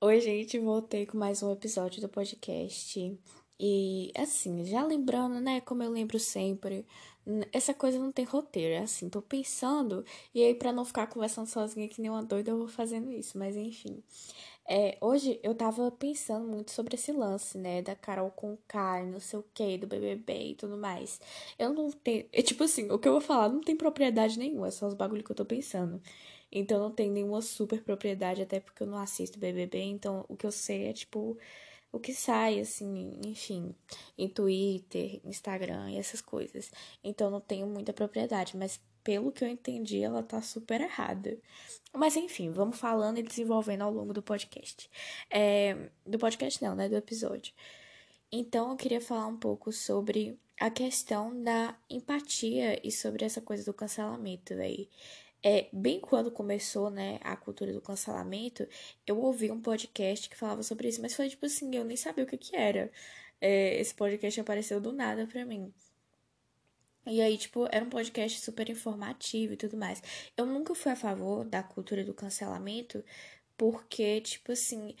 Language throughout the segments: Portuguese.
Oi, gente, voltei com mais um episódio do podcast. E assim, já lembrando, né, como eu lembro sempre, essa coisa não tem roteiro, é assim, tô pensando, e aí pra não ficar conversando sozinha que nem uma doida, eu vou fazendo isso, mas enfim. É, hoje eu tava pensando muito sobre esse lance, né, da Carol com K, não sei o que, do BBB e tudo mais. Eu não tenho, é tipo assim, o que eu vou falar não tem propriedade nenhuma, é só os bagulho que eu tô pensando. Então não tem nenhuma super propriedade, até porque eu não assisto BBB, então o que eu sei é tipo o que sai, assim, enfim, em Twitter, Instagram e essas coisas. Então não tenho muita propriedade, mas pelo que eu entendi, ela tá super errada. Mas enfim, vamos falando e desenvolvendo ao longo do podcast. É, do podcast não, né? Do episódio. Então eu queria falar um pouco sobre a questão da empatia e sobre essa coisa do cancelamento aí. É, bem quando começou, né, a cultura do cancelamento, eu ouvi um podcast que falava sobre isso, mas foi tipo assim, eu nem sabia o que que era. É, esse podcast apareceu do nada pra mim. E aí, tipo, era um podcast super informativo e tudo mais. Eu nunca fui a favor da cultura do cancelamento, porque, tipo assim,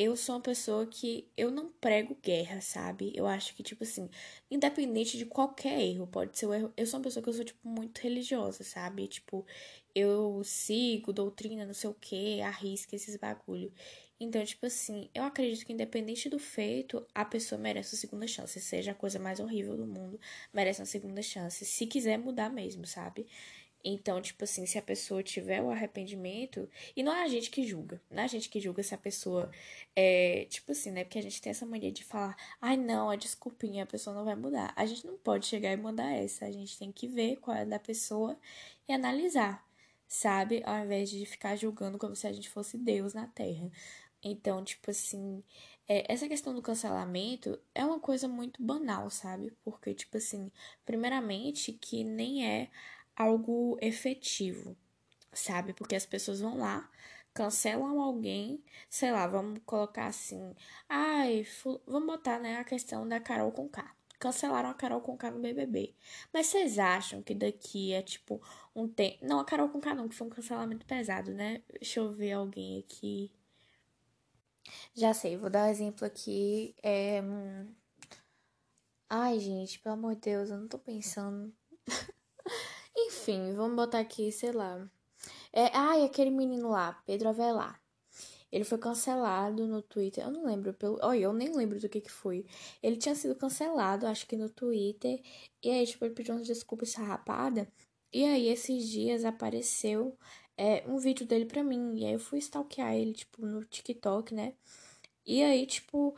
eu sou uma pessoa que eu não prego guerra, sabe? Eu acho que, tipo assim, independente de qualquer erro, pode ser o erro. Eu sou uma pessoa que eu sou, tipo, muito religiosa, sabe? Tipo, eu sigo doutrina, não sei o que, arrisca esses bagulho. Então, tipo assim, eu acredito que independente do feito, a pessoa merece uma segunda chance. Seja a coisa mais horrível do mundo, merece uma segunda chance. Se quiser mudar mesmo, sabe? Então, tipo assim, se a pessoa tiver o arrependimento, e não é a gente que julga, não é a gente que julga se a pessoa é, tipo assim, né? Porque a gente tem essa mania de falar, ai não, a desculpinha, a pessoa não vai mudar. A gente não pode chegar e mandar essa, a gente tem que ver qual é da pessoa e analisar, sabe? Ao invés de ficar julgando como se a gente fosse Deus na Terra. Então, tipo assim, é, essa questão do cancelamento é uma coisa muito banal, sabe? Porque, tipo assim, primeiramente, que nem é algo efetivo, sabe? Porque as pessoas vão lá, cancelam alguém, sei lá, vamos colocar assim, ai, vamos botar, né, a questão da Carol com K. Cancelaram a Carol com K no BBB. Mas vocês acham que daqui é tipo um tempo. Não, a Carol com K não, que foi um cancelamento pesado, né? Deixa eu ver alguém aqui. Já sei, vou dar um exemplo aqui. É... Hum, ai, gente, pelo amor de Deus, eu não tô pensando. Enfim, vamos botar aqui, sei lá. É, ai, aquele menino lá, Pedro Avelar. Ele foi cancelado no Twitter. Eu não lembro pelo. Olha, eu nem lembro do que que foi. Ele tinha sido cancelado, acho que no Twitter. E aí, tipo, ele pediu umas desculpas sarrapada. E aí, esses dias apareceu é, um vídeo dele pra mim. E aí eu fui stalkear ele, tipo, no TikTok, né? E aí, tipo,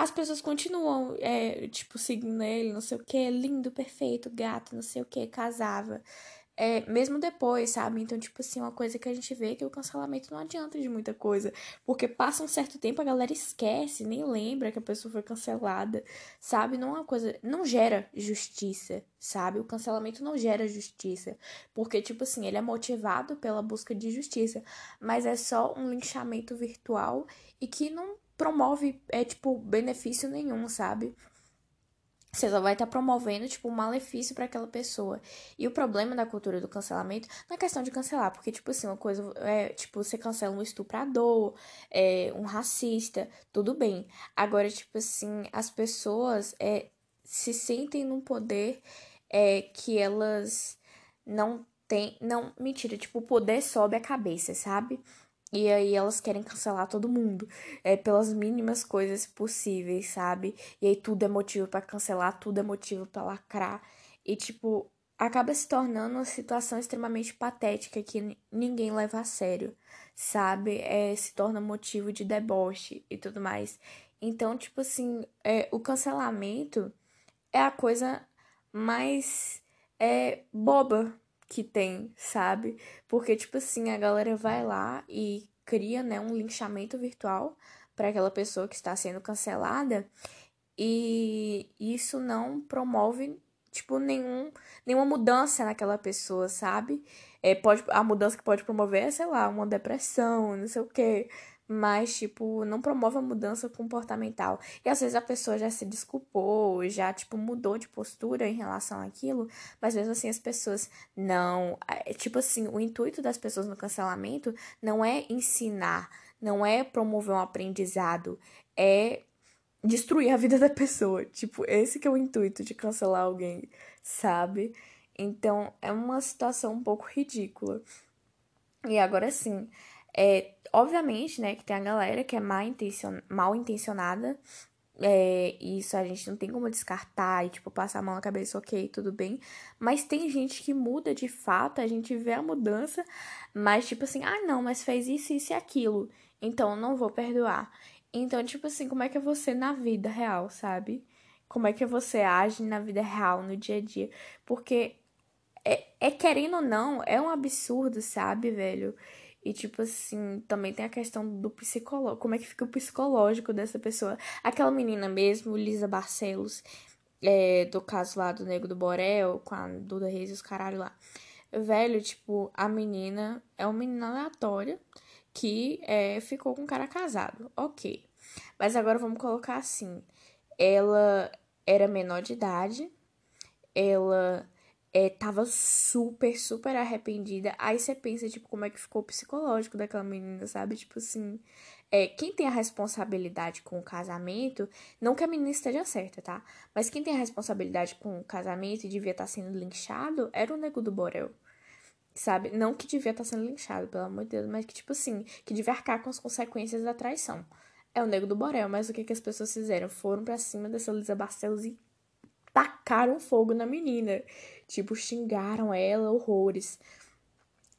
as pessoas continuam, é, tipo, seguindo ele, não sei o que, lindo, perfeito, gato, não sei o que, casava. É, mesmo depois, sabe? Então, tipo assim, uma coisa que a gente vê é que o cancelamento não adianta de muita coisa. Porque passa um certo tempo, a galera esquece, nem lembra que a pessoa foi cancelada, sabe? Não é uma coisa. Não gera justiça, sabe? O cancelamento não gera justiça. Porque, tipo assim, ele é motivado pela busca de justiça. Mas é só um linchamento virtual e que não promove, é, tipo, benefício nenhum, sabe? Você só vai estar tá promovendo, tipo, um malefício para aquela pessoa. E o problema da cultura do cancelamento não é questão de cancelar, porque, tipo assim, uma coisa é, tipo, você cancela um estuprador, é, um racista, tudo bem. Agora, tipo assim, as pessoas é, se sentem num poder é, que elas não têm. Não, mentira, tipo, o poder sobe a cabeça, sabe? E aí elas querem cancelar todo mundo, é pelas mínimas coisas possíveis, sabe? E aí tudo é motivo para cancelar, tudo é motivo para lacrar e tipo, acaba se tornando uma situação extremamente patética que ninguém leva a sério, sabe? É, se torna motivo de deboche e tudo mais. Então, tipo assim, é, o cancelamento é a coisa mais é, boba que tem, sabe? Porque, tipo assim, a galera vai lá e cria, né, um linchamento virtual para aquela pessoa que está sendo cancelada e isso não promove tipo nenhum nenhuma mudança naquela pessoa, sabe? É, pode a mudança que pode promover é, sei lá, uma depressão, não sei o quê mas, tipo, não promove a mudança comportamental. E às vezes a pessoa já se desculpou, já, tipo, mudou de postura em relação àquilo, mas mesmo assim as pessoas não. É, tipo assim, o intuito das pessoas no cancelamento não é ensinar, não é promover um aprendizado, é destruir a vida da pessoa. Tipo, esse que é o intuito de cancelar alguém, sabe? Então, é uma situação um pouco ridícula. E agora sim, é, obviamente, né, que tem a galera que é mal, intencion, mal intencionada. É, isso a gente não tem como descartar e, tipo, passar a mão na cabeça, ok, tudo bem. Mas tem gente que muda de fato, a gente vê a mudança, mas, tipo assim, ah, não, mas fez isso, isso e aquilo. Então, não vou perdoar. Então, tipo assim, como é que é você na vida real, sabe? Como é que você age na vida real, no dia a dia? Porque é, é querendo ou não, é um absurdo, sabe, velho? E, tipo assim, também tem a questão do psicológico. Como é que fica o psicológico dessa pessoa? Aquela menina mesmo, Lisa Barcelos, é, do caso lá do Nego do Borel, com a Duda Reis e os caralho lá. Velho, tipo, a menina é uma menina aleatória que é, ficou com um cara casado. Ok. Mas agora vamos colocar assim. Ela era menor de idade. Ela é, tava super, super arrependida. Aí você pensa, tipo, como é que ficou o psicológico daquela menina, sabe? Tipo assim, é, quem tem a responsabilidade com o casamento, não que a menina esteja certa, tá? Mas quem tem a responsabilidade com o casamento e devia estar tá sendo linchado era o nego do Borel. Sabe? Não que devia estar tá sendo linchado, pelo amor de Deus, mas que, tipo assim, que devia arcar com as consequências da traição. É o nego do Borel, mas o que, que as pessoas fizeram? Foram para cima dessa Lisa Barcelos e tacaram fogo na menina. Tipo, xingaram ela horrores.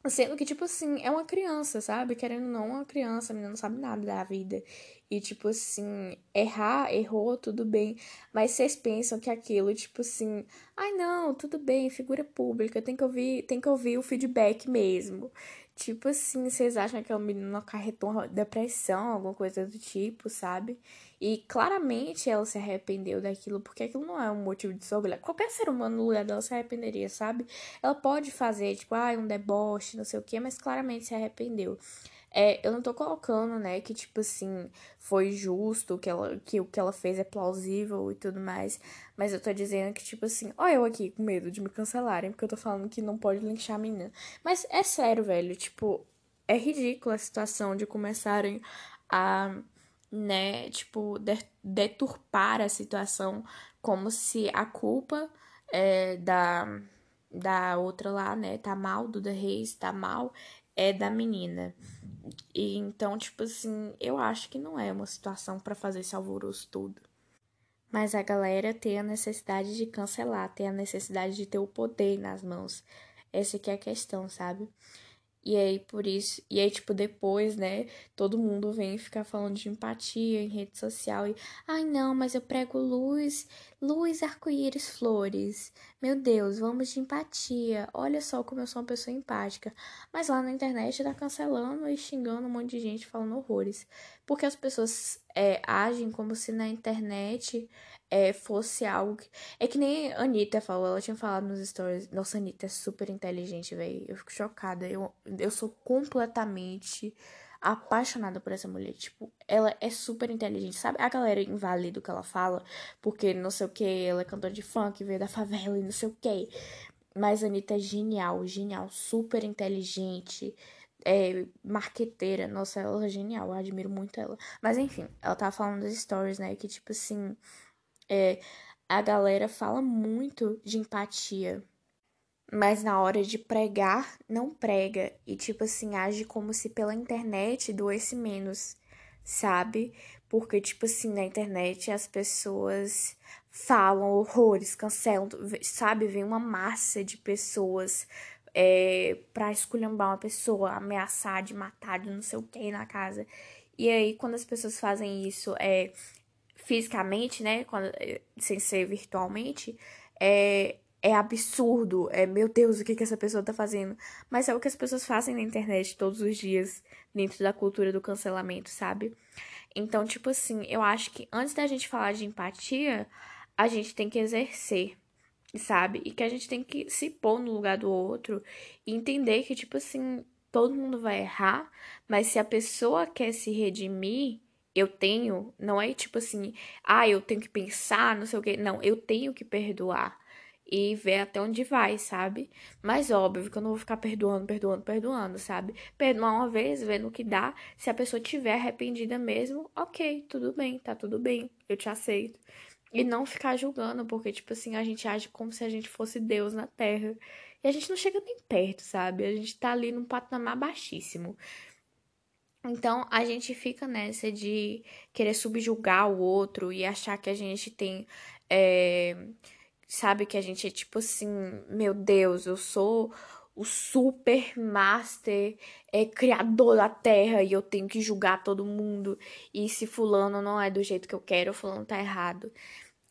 Sendo que, tipo assim, é uma criança, sabe? Querendo ou não, uma criança, a menina não sabe nada da vida. E, tipo assim, errar, errou, tudo bem. Mas vocês pensam que aquilo, tipo assim, ai não, tudo bem, figura pública, tem que ouvir, tem que ouvir o feedback mesmo. Tipo assim, vocês acham que o menino acarretou depressão, alguma coisa do tipo, sabe? E claramente ela se arrependeu daquilo, porque aquilo não é um motivo de orgulho. Qualquer ser humano no lugar dela se arrependeria, sabe? Ela pode fazer, tipo, ah, um deboche, não sei o quê, mas claramente se arrependeu. É, eu não tô colocando, né, que, tipo assim, foi justo, que, ela, que o que ela fez é plausível e tudo mais. Mas eu tô dizendo que, tipo assim, ó, eu aqui com medo de me cancelarem, porque eu tô falando que não pode linchar a menina. Mas é sério, velho, tipo, é ridícula a situação de começarem a, né, tipo, deturpar a situação como se a culpa é, da, da outra lá, né, tá mal, Duda Reis tá mal, é da menina. E então, tipo assim, eu acho que não é uma situação para fazer esse alvoroço todo. Mas a galera tem a necessidade de cancelar, tem a necessidade de ter o poder nas mãos. Essa que é a questão, sabe? E aí, por isso, e aí, tipo, depois, né, todo mundo vem ficar falando de empatia em rede social e, ai não, mas eu prego luz, luz, arco-íris, flores. Meu Deus, vamos de empatia. Olha só como eu sou uma pessoa empática. Mas lá na internet tá cancelando e xingando um monte de gente falando horrores. Porque as pessoas é, agem como se na internet é, fosse algo. Que... É que nem a Anitta falou, ela tinha falado nos stories. Nossa, a Anitta é super inteligente, velho. Eu fico chocada. Eu, eu sou completamente apaixonada por essa mulher. Tipo, ela é super inteligente. Sabe a galera invalida o que ela fala? Porque não sei o que, ela é cantora de funk, veio da favela e não sei o que. Mas a Anitta é genial, genial, super inteligente. É, marqueteira, nossa, ela é genial, eu admiro muito ela. Mas enfim, ela tava falando das stories, né? Que tipo assim, é, a galera fala muito de empatia, mas na hora de pregar, não prega. E, tipo assim, age como se pela internet doesse menos, sabe? Porque, tipo assim, na internet as pessoas falam horrores, cancelam, sabe? Vem uma massa de pessoas é, pra esculhambar uma pessoa, ameaçar de matar, de não sei o que na casa. E aí, quando as pessoas fazem isso, é fisicamente, né, quando, eh, sem ser virtualmente, é, é absurdo. É, meu Deus, o que, que essa pessoa tá fazendo? Mas é o que as pessoas fazem na internet todos os dias, dentro da cultura do cancelamento, sabe? Então, tipo assim, eu acho que antes da gente falar de empatia, a gente tem que exercer, sabe? E que a gente tem que se pôr no lugar do outro e entender que, tipo assim, todo mundo vai errar, mas se a pessoa quer se redimir eu tenho, não é tipo assim, ah, eu tenho que pensar, não sei o quê. Não, eu tenho que perdoar. e ver até onde vai, sabe? Mas óbvio que eu não vou ficar perdoando, perdoando, perdoando, sabe? Perdoar uma vez, ver no que dá. Se a pessoa tiver arrependida mesmo, ok, tudo bem, tá tudo bem, eu te aceito. E não ficar julgando, porque, tipo assim, a gente age como se a gente fosse Deus na Terra. E a gente não chega nem perto, sabe? A gente tá ali num patamar baixíssimo. Então a gente fica nessa de querer subjugar o outro e achar que a gente tem. É, sabe, que a gente é tipo assim, meu Deus, eu sou o super master é, criador da terra e eu tenho que julgar todo mundo. E se fulano não é do jeito que eu quero, fulano tá errado.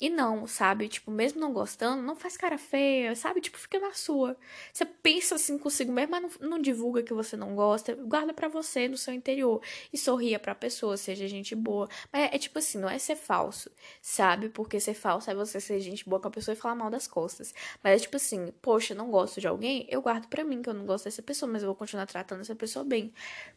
E não, sabe? Tipo, mesmo não gostando, não faz cara feia, sabe? Tipo, fica na sua. Você pensa assim consigo mesmo, mas não, não divulga que você não gosta. Guarda para você, no seu interior. E sorria pra pessoa, seja gente boa. Mas é, é, tipo assim, não é ser falso, sabe? Porque ser falso é você ser gente boa com a pessoa e falar mal das costas. Mas é tipo assim, poxa, não gosto de alguém, eu guardo pra mim que eu não gosto dessa pessoa, mas eu vou continuar tratando essa pessoa bem.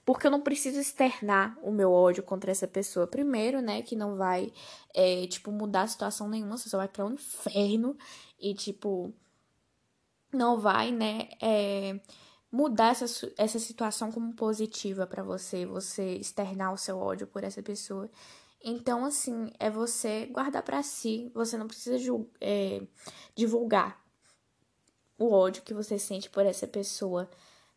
Porque eu não preciso externar o meu ódio contra essa pessoa. Primeiro, né, que não vai, é, tipo, mudar a situação nenhuma, você só vai para o um inferno e, tipo, não vai, né, é, mudar essa, essa situação como positiva para você, você externar o seu ódio por essa pessoa. Então, assim, é você guardar para si, você não precisa é, divulgar o ódio que você sente por essa pessoa.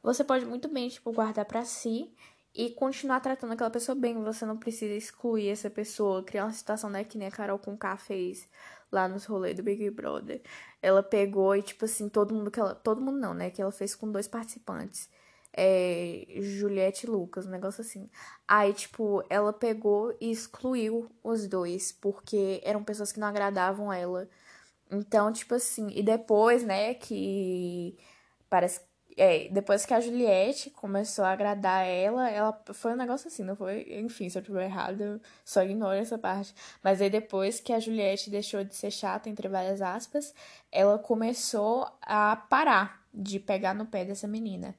Você pode muito bem, tipo, guardar para si e continuar tratando aquela pessoa bem. Você não precisa excluir essa pessoa, criar uma situação, né, que nem a Carol com K fez lá nos rolês do Big Brother. Ela pegou e, tipo assim, todo mundo que ela. Todo mundo não, né? Que ela fez com dois participantes. É, Juliette e Lucas, um negócio assim. Aí, tipo, ela pegou e excluiu os dois, porque eram pessoas que não agradavam ela. Então, tipo assim, e depois, né, que parece é, depois que a Juliette começou a agradar ela, ela foi um negócio assim, não foi? Enfim, se eu estiver errado, só ignore essa parte. Mas aí depois que a Juliette deixou de ser chata, entre várias aspas, ela começou a parar de pegar no pé dessa menina.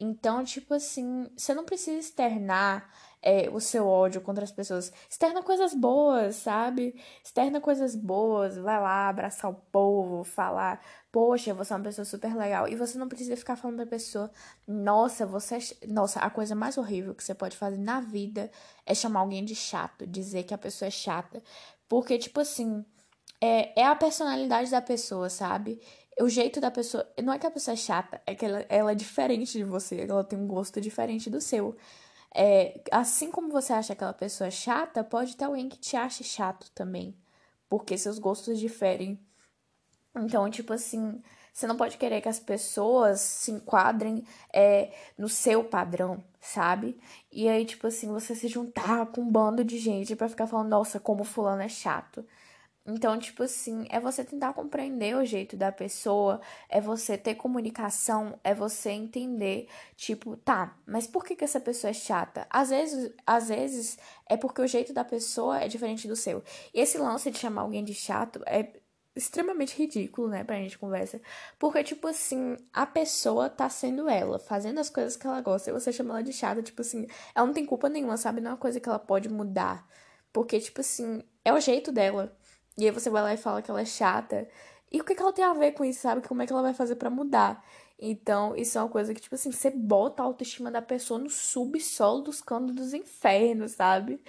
Então, tipo assim, você não precisa externar é, o seu ódio contra as pessoas. Externa coisas boas, sabe? Externa coisas boas, vai lá abraçar o povo, falar, poxa, você é uma pessoa super legal. E você não precisa ficar falando pra pessoa, nossa, você é... Nossa, a coisa mais horrível que você pode fazer na vida é chamar alguém de chato, dizer que a pessoa é chata. Porque, tipo assim, é, é a personalidade da pessoa, sabe? o jeito da pessoa. Não é que a pessoa é chata, é que ela, ela é diferente de você, ela tem um gosto diferente do seu. É, assim como você acha aquela pessoa chata, pode ter alguém que te ache chato também. Porque seus gostos diferem. Então, tipo assim, você não pode querer que as pessoas se enquadrem é, no seu padrão, sabe? E aí, tipo assim, você se juntar com um bando de gente para ficar falando, nossa, como fulano é chato. Então, tipo assim, é você tentar compreender o jeito da pessoa, é você ter comunicação, é você entender, tipo, tá, mas por que, que essa pessoa é chata? Às vezes, às vezes é porque o jeito da pessoa é diferente do seu. E esse lance de chamar alguém de chato é extremamente ridículo, né, pra gente conversa. Porque, tipo assim, a pessoa tá sendo ela, fazendo as coisas que ela gosta, e você chama ela de chata, tipo assim, ela não tem culpa nenhuma, sabe? Não é uma coisa que ela pode mudar. Porque, tipo assim, é o jeito dela. E aí você vai lá e fala que ela é chata. E o que, que ela tem a ver com isso, sabe? Como é que ela vai fazer para mudar? Então, isso é uma coisa que, tipo assim, você bota a autoestima da pessoa no subsolo dos canos dos infernos, sabe?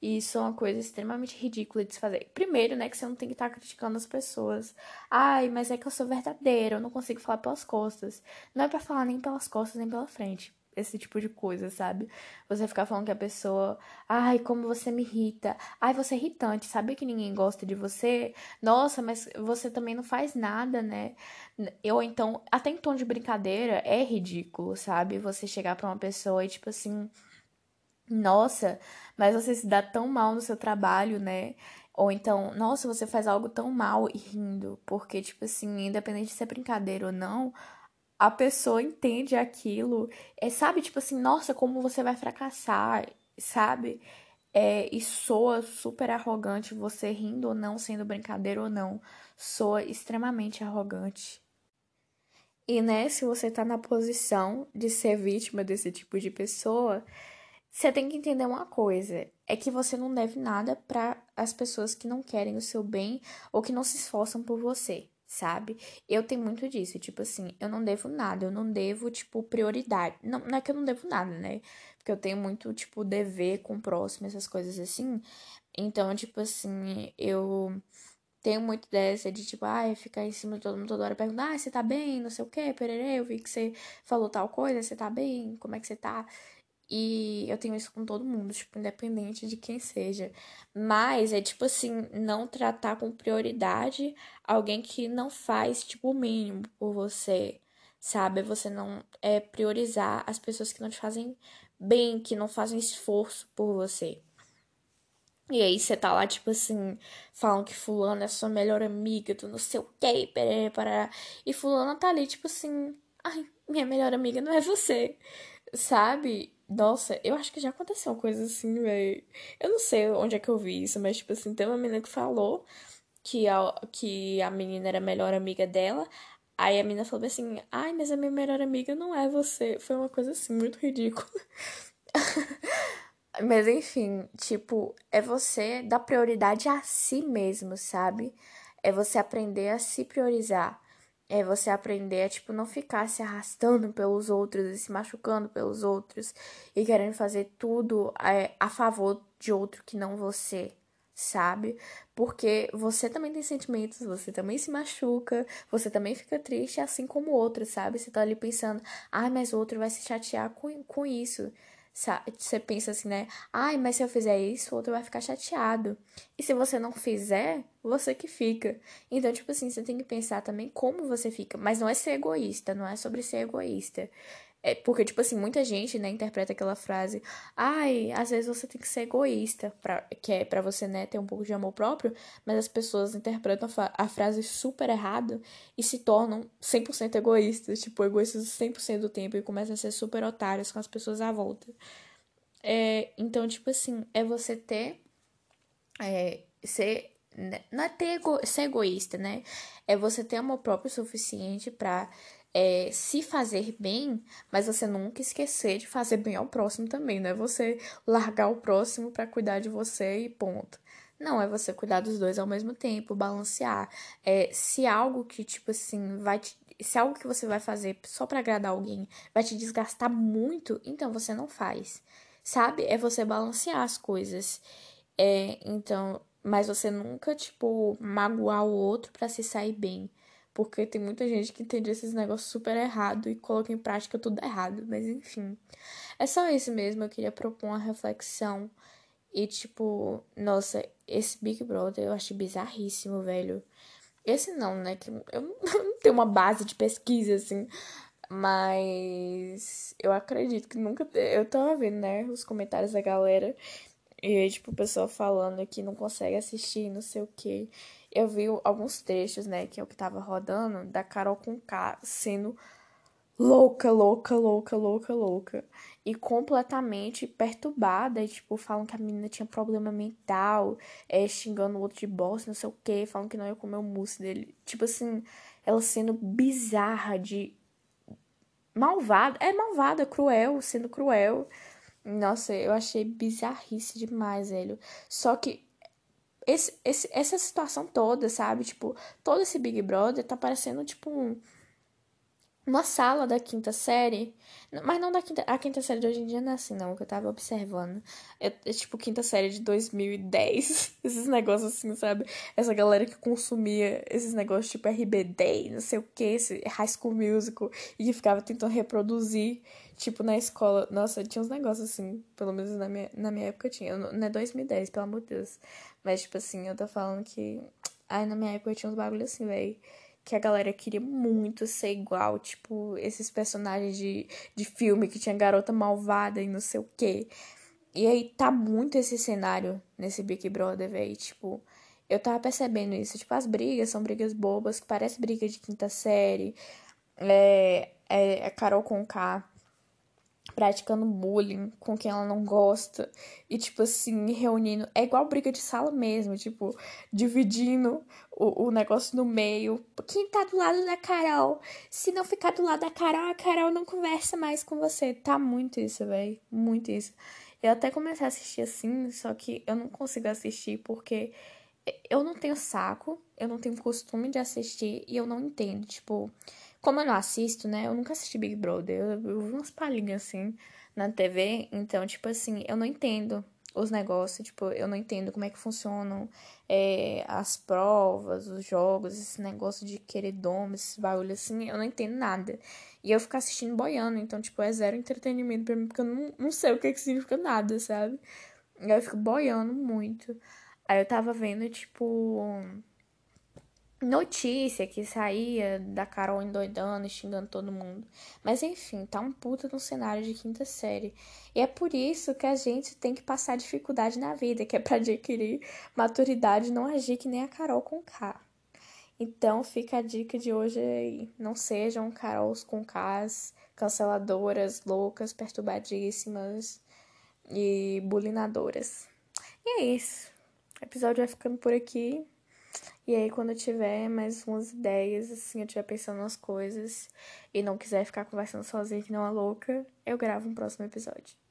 E isso é uma coisa extremamente ridícula de se fazer. Primeiro, né, que você não tem que estar tá criticando as pessoas. Ai, mas é que eu sou verdadeira, eu não consigo falar pelas costas. Não é para falar nem pelas costas, nem pela frente esse tipo de coisa, sabe? Você ficar falando que a pessoa, ai, como você me irrita, ai, você é irritante, sabe que ninguém gosta de você? Nossa, mas você também não faz nada, né? Eu então, até em tom de brincadeira, é ridículo, sabe? Você chegar para uma pessoa e tipo assim, nossa, mas você se dá tão mal no seu trabalho, né? Ou então, nossa, você faz algo tão mal e rindo, porque, tipo assim, independente de ser brincadeira ou não, a pessoa entende aquilo, é, sabe? Tipo assim, nossa, como você vai fracassar, sabe? É, e soa super arrogante, você rindo ou não, sendo brincadeira ou não, soa extremamente arrogante. E né, se você tá na posição de ser vítima desse tipo de pessoa, você tem que entender uma coisa: é que você não deve nada para as pessoas que não querem o seu bem ou que não se esforçam por você sabe? Eu tenho muito disso, tipo assim, eu não devo nada, eu não devo, tipo, prioridade. Não, não é que eu não devo nada, né? Porque eu tenho muito, tipo, dever com o próximo, essas coisas assim. Então, tipo assim, eu tenho muito dessa de, tipo, ai, ficar em cima de todo mundo toda hora perguntando, ah, você tá bem, não sei o quê, pererê, eu vi que você falou tal coisa, você tá bem, como é que você tá? E eu tenho isso com todo mundo, tipo, independente de quem seja. Mas é tipo assim, não tratar com prioridade alguém que não faz, tipo, o mínimo por você, sabe? Você não é priorizar as pessoas que não te fazem bem, que não fazem esforço por você. E aí você tá lá, tipo assim, falam que fulano é sua melhor amiga, tu não sei o que, para E fulano tá ali, tipo assim, ai, minha melhor amiga não é você, sabe? Nossa, eu acho que já aconteceu uma coisa assim, velho. Eu não sei onde é que eu vi isso, mas, tipo assim, tem uma menina que falou que a, que a menina era a melhor amiga dela. Aí a menina falou assim: Ai, mas a minha melhor amiga não é você. Foi uma coisa assim, muito ridícula. mas enfim, tipo, é você dar prioridade a si mesmo, sabe? É você aprender a se priorizar é você aprender a, tipo, não ficar se arrastando pelos outros e se machucando pelos outros e querendo fazer tudo é, a favor de outro que não você, sabe? Porque você também tem sentimentos, você também se machuca, você também fica triste, assim como o outro, sabe? Você tá ali pensando, ai, mas o outro vai se chatear com, com isso você pensa assim, né? Ai, mas se eu fizer isso, o outro vai ficar chateado. E se você não fizer, você que fica. Então, tipo assim, você tem que pensar também como você fica. Mas não é ser egoísta, não é sobre ser egoísta. É porque, tipo assim, muita gente, né, interpreta aquela frase, ai, às vezes você tem que ser egoísta, pra, que é pra você, né, ter um pouco de amor próprio, mas as pessoas interpretam a, a frase super errado e se tornam 100% egoístas, tipo, egoístas 100% do tempo e começam a ser super otários com as pessoas à volta. É, então, tipo assim, é você ter, é, ser, né, não é ter ego, ser egoísta, né, é você ter amor próprio suficiente pra é, se fazer bem, mas você nunca esquecer de fazer bem ao próximo também, não é você largar o próximo para cuidar de você e ponto. Não, é você cuidar dos dois ao mesmo tempo, balancear. É, se algo que, tipo assim, vai te, Se algo que você vai fazer só para agradar alguém vai te desgastar muito, então você não faz. Sabe? É você balancear as coisas. É, então, mas você nunca, tipo, magoar o outro para se sair bem. Porque tem muita gente que entende esses negócios super errado e coloca em prática tudo errado. Mas enfim. É só isso mesmo. Eu queria propor uma reflexão. E tipo, nossa, esse Big Brother eu achei bizarríssimo, velho. Esse não, né? Que eu não tenho uma base de pesquisa, assim. Mas eu acredito que nunca. Eu tava vendo, né? Os comentários da galera. E aí, tipo, o pessoal falando que não consegue assistir, não sei o quê eu vi alguns trechos, né, que é o que tava rodando, da Carol com K sendo louca, louca, louca, louca, louca. E completamente perturbada. E, tipo, falam que a menina tinha problema mental, é, xingando o outro de bosta, não sei o que, falam que não ia comer o mousse dele. Tipo assim, ela sendo bizarra de. Malvada. É malvada, cruel, sendo cruel. Nossa, eu achei bizarrice demais, velho. Só que esse, esse, essa situação toda, sabe? Tipo, todo esse Big Brother tá parecendo, tipo, um, uma sala da quinta série. Mas não da quinta. A quinta série de hoje em dia não é assim, não, que eu tava observando. É, é tipo quinta série de 2010. Esses negócios assim, sabe? Essa galera que consumia esses negócios tipo RBD, não sei o que, esse High School Musical, e que ficava tentando reproduzir Tipo, na escola, nossa, tinha uns negócios assim, pelo menos na minha, na minha época tinha. Não é 2010, pelo amor de Deus. Mas, tipo assim, eu tô falando que. Ai, na minha época tinha uns bagulhos assim, velho. Que a galera queria muito ser igual, tipo, esses personagens de, de filme que tinha garota malvada e não sei o quê. E aí tá muito esse cenário nesse Big Brother, velho. Tipo, eu tava percebendo isso. Tipo, as brigas são brigas bobas, que parece briga de quinta série. É, é, é Carol com K praticando bullying com quem ela não gosta. E tipo assim reunindo é igual briga de sala mesmo tipo dividindo o, o negócio no meio. Quem tá do lado da Carol? Se não ficar do lado da Carol a Carol não conversa mais com você. Tá muito isso velho muito isso. Eu até comecei a assistir assim só que eu não consigo assistir porque eu não tenho saco, eu não tenho costume de assistir e eu não entendo. Tipo, como eu não assisto, né? Eu nunca assisti Big Brother. Eu, vi umas palhinhas assim na TV. Então, tipo assim, eu não entendo os negócios. Tipo, eu não entendo como é que funcionam é, as provas, os jogos, esse negócio de querer esse bagulho assim. Eu não entendo nada. E eu fico assistindo boiando. Então, tipo, é zero entretenimento pra mim, porque eu não, não sei o que, que significa nada, sabe? E eu fico boiando muito. Aí eu tava vendo, tipo, notícia que saía da Carol endoidando xingando todo mundo. Mas enfim, tá um puta no cenário de quinta série. E é por isso que a gente tem que passar dificuldade na vida, que é pra adquirir maturidade não agir que nem a Carol com K. Então fica a dica de hoje aí. Não sejam Carols com Ks, canceladoras, loucas, perturbadíssimas e bulinadoras. E é isso. O episódio vai ficando por aqui. E aí, quando eu tiver mais umas ideias, assim, eu estiver pensando nas coisas e não quiser ficar conversando sozinha que não é louca, eu gravo um próximo episódio.